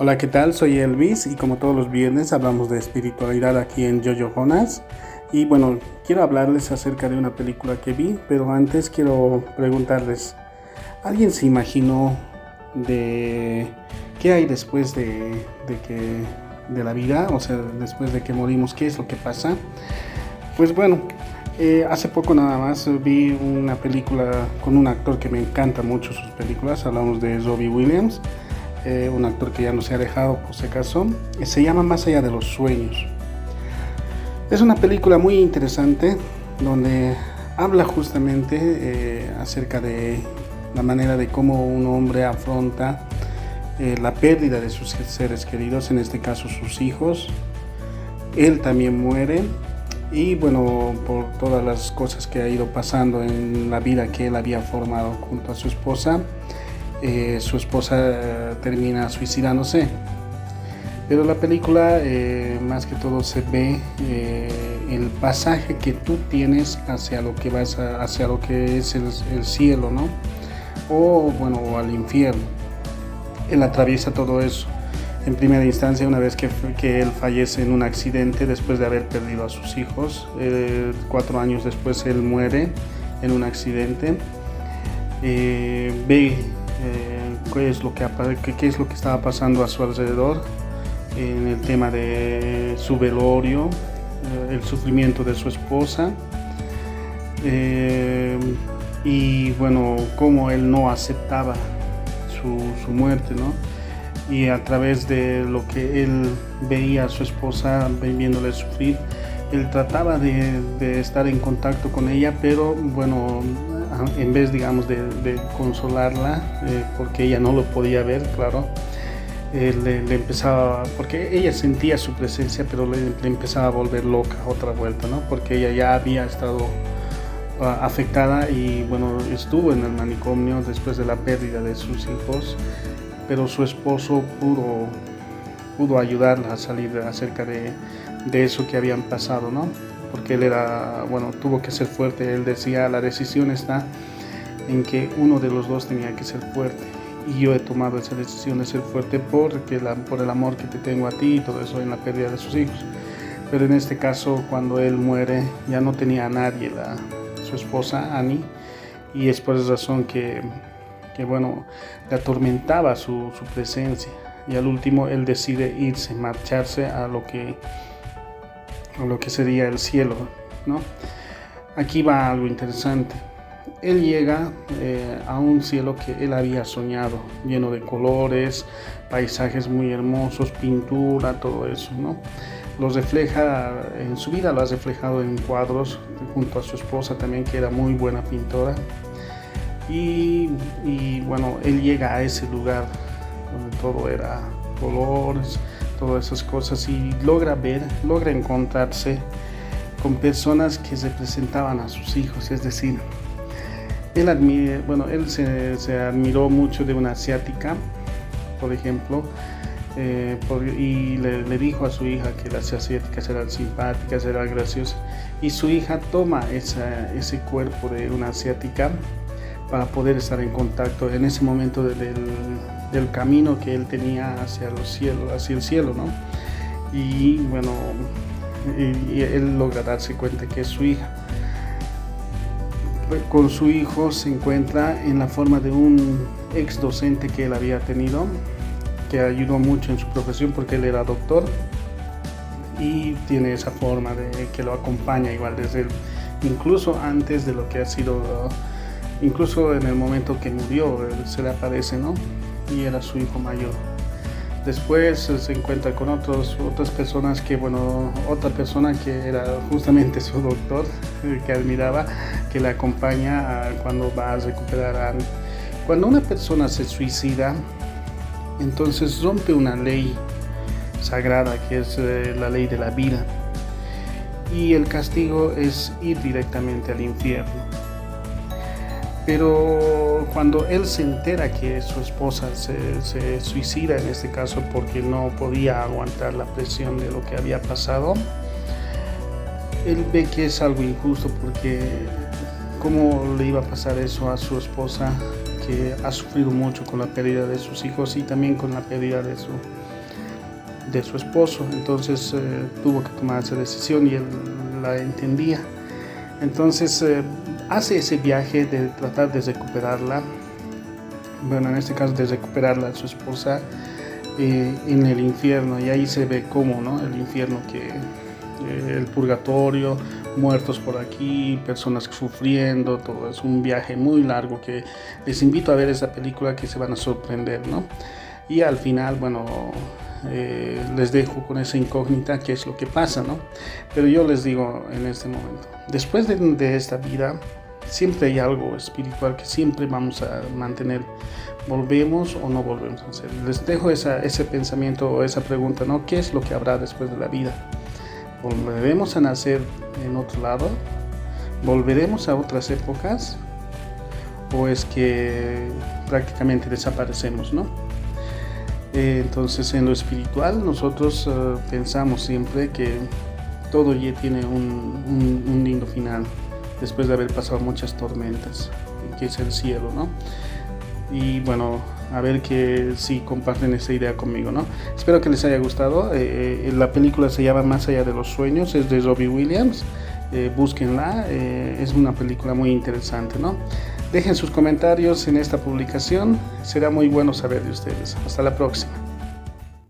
Hola, ¿qué tal? Soy Elvis y como todos los viernes hablamos de espiritualidad aquí en Jojo Jonas. Y bueno, quiero hablarles acerca de una película que vi, pero antes quiero preguntarles, ¿alguien se imaginó de qué hay después de, que de la vida, o sea, después de que morimos, qué es lo que pasa? Pues bueno, eh, hace poco nada más vi una película con un actor que me encanta mucho sus películas, hablamos de Robbie Williams. Eh, un actor que ya no se ha dejado por si acaso, se llama Más allá de los sueños. Es una película muy interesante donde habla justamente eh, acerca de la manera de cómo un hombre afronta eh, la pérdida de sus seres queridos, en este caso sus hijos. Él también muere y bueno, por todas las cosas que ha ido pasando en la vida que él había formado junto a su esposa, eh, su esposa eh, termina suicidándose. Pero la película eh, más que todo se ve el pasaje que tú tienes hacia lo que vas hacia lo que es el, cielo, ¿no? O bueno, al infierno. Él atraviesa todo eso. En primera instancia, una vez que, que él fallece en un accidente después de haber perdido a sus hijos, cuatro años después él muere en un accidente, ve eh, qué, es lo que, qué, es lo que estaba pasando a su alrededor en el tema de su velorio, eh, el sufrimiento de su esposa eh, y bueno, cómo él no aceptaba su, muerte, ¿no? Y a través de lo que él veía a su esposa viéndole sufrir, él trataba de, de estar en contacto con ella, pero bueno, en vez, digamos, de, consolarla, eh, porque ella no lo podía ver, claro, eh, le, empezaba, porque ella sentía su presencia, pero le, empezaba a volver loca otra vuelta, ¿no? Porque ella ya había estado ah, afectada y, bueno, estuvo en el manicomio después de la pérdida de sus hijos, pero su esposo pudo, pudo ayudarla a salir acerca de, de eso que habían pasado, ¿no? Porque él era, bueno, tuvo que ser fuerte. Él decía, la decisión está en que uno de los dos tenía que ser fuerte. Y yo he tomado esa decisión de ser fuerte porque la, por el amor que te tengo a ti y todo eso en la pérdida de sus hijos. Pero en este caso, cuando él muere, ya no tenía a nadie, la, su esposa Annie, y es por esa razón que, que bueno, le atormentaba su, su presencia. Y al último él decide irse, marcharse a lo que lo que sería el cielo, ¿no? Aquí va algo interesante. Él llega eh, a un cielo que él había soñado, lleno de colores, paisajes muy hermosos, pintura, todo eso, ¿no? Los refleja, en su vida lo ha reflejado en cuadros, junto a su esposa también, que era muy buena pintora. Y bueno, él llega a ese lugar donde todo era colores, todas esas cosas y logra ver, logra encontrarse con personas que representaban a sus hijos, es decir, él, bueno, él se, admiró mucho de una asiática, por ejemplo, eh, y le, dijo a su hija que las asiáticas eran simpáticas, eran graciosas, y su hija toma ese cuerpo de una asiática para poder estar en contacto en ese momento del camino que él tenía hacia hacia el cielo, ¿no? Y bueno, y, él logra darse cuenta que es su hija. Con su hijo se encuentra en la forma de un ex docente que él había tenido, que ayudó mucho en su profesión porque él era doctor y tiene esa forma de que lo acompaña igual desde el, incluso antes de lo que ha sido, incluso en el momento que murió, se le aparece, ¿no? Y era su hijo mayor. Después se encuentra con otros, otras personas que, bueno, otra persona que era justamente su doctor, que admiraba, que le acompaña cuando va a recuperar a Cuando una persona se suicida, entonces rompe una ley sagrada que es eh, la ley de la vida. Y el castigo es ir directamente al infierno. Pero cuando él se entera que su esposa se, suicida, en este caso porque no podía aguantar la presión de lo que había pasado, él ve que es algo injusto porque cómo le iba a pasar eso a su esposa que ha sufrido mucho con la pérdida de sus hijos y también con la pérdida de su, de su esposo. Entonces tuvo que tomar esa decisión y él la entendía. Entonces hace ese viaje de tratar de recuperarla, bueno, en este caso de recuperarla a su esposa eh, en el infierno, y ahí se ve cómo, ¿no? El infierno que eh, el purgatorio, muertos por aquí, personas sufriendo, todo es un viaje muy largo que les invito a ver esa película que se van a sorprender, ¿no? Y al final, bueno, eh, les dejo con esa incógnita qué es lo que pasa, ¿no? Pero yo les digo en este momento, después de, esta vida, siempre hay algo espiritual que siempre vamos a mantener. ¿Volvemos o no volvemos a hacer? Les dejo ese pensamiento o esa pregunta, ¿no? ¿Qué es lo que habrá después de la vida? ¿Volveremos a nacer en otro lado? ¿Volveremos a otras épocas? ¿O es que prácticamente desaparecemos, no? Eh, entonces, en lo espiritual, nosotros eh, pensamos siempre que todo tiene un, un lindo final después de haber pasado muchas tormentas, que es el cielo, ¿no? Y bueno, a ver que si comparten esa idea conmigo, ¿no? Espero que les haya gustado. Eh, la película se llama Más allá de los sueños, es de Robbie Williams. Eh, búsquenla, es una película muy interesante, ¿no? Dejen sus comentarios en esta publicación, será muy bueno saber de ustedes. Hasta la próxima.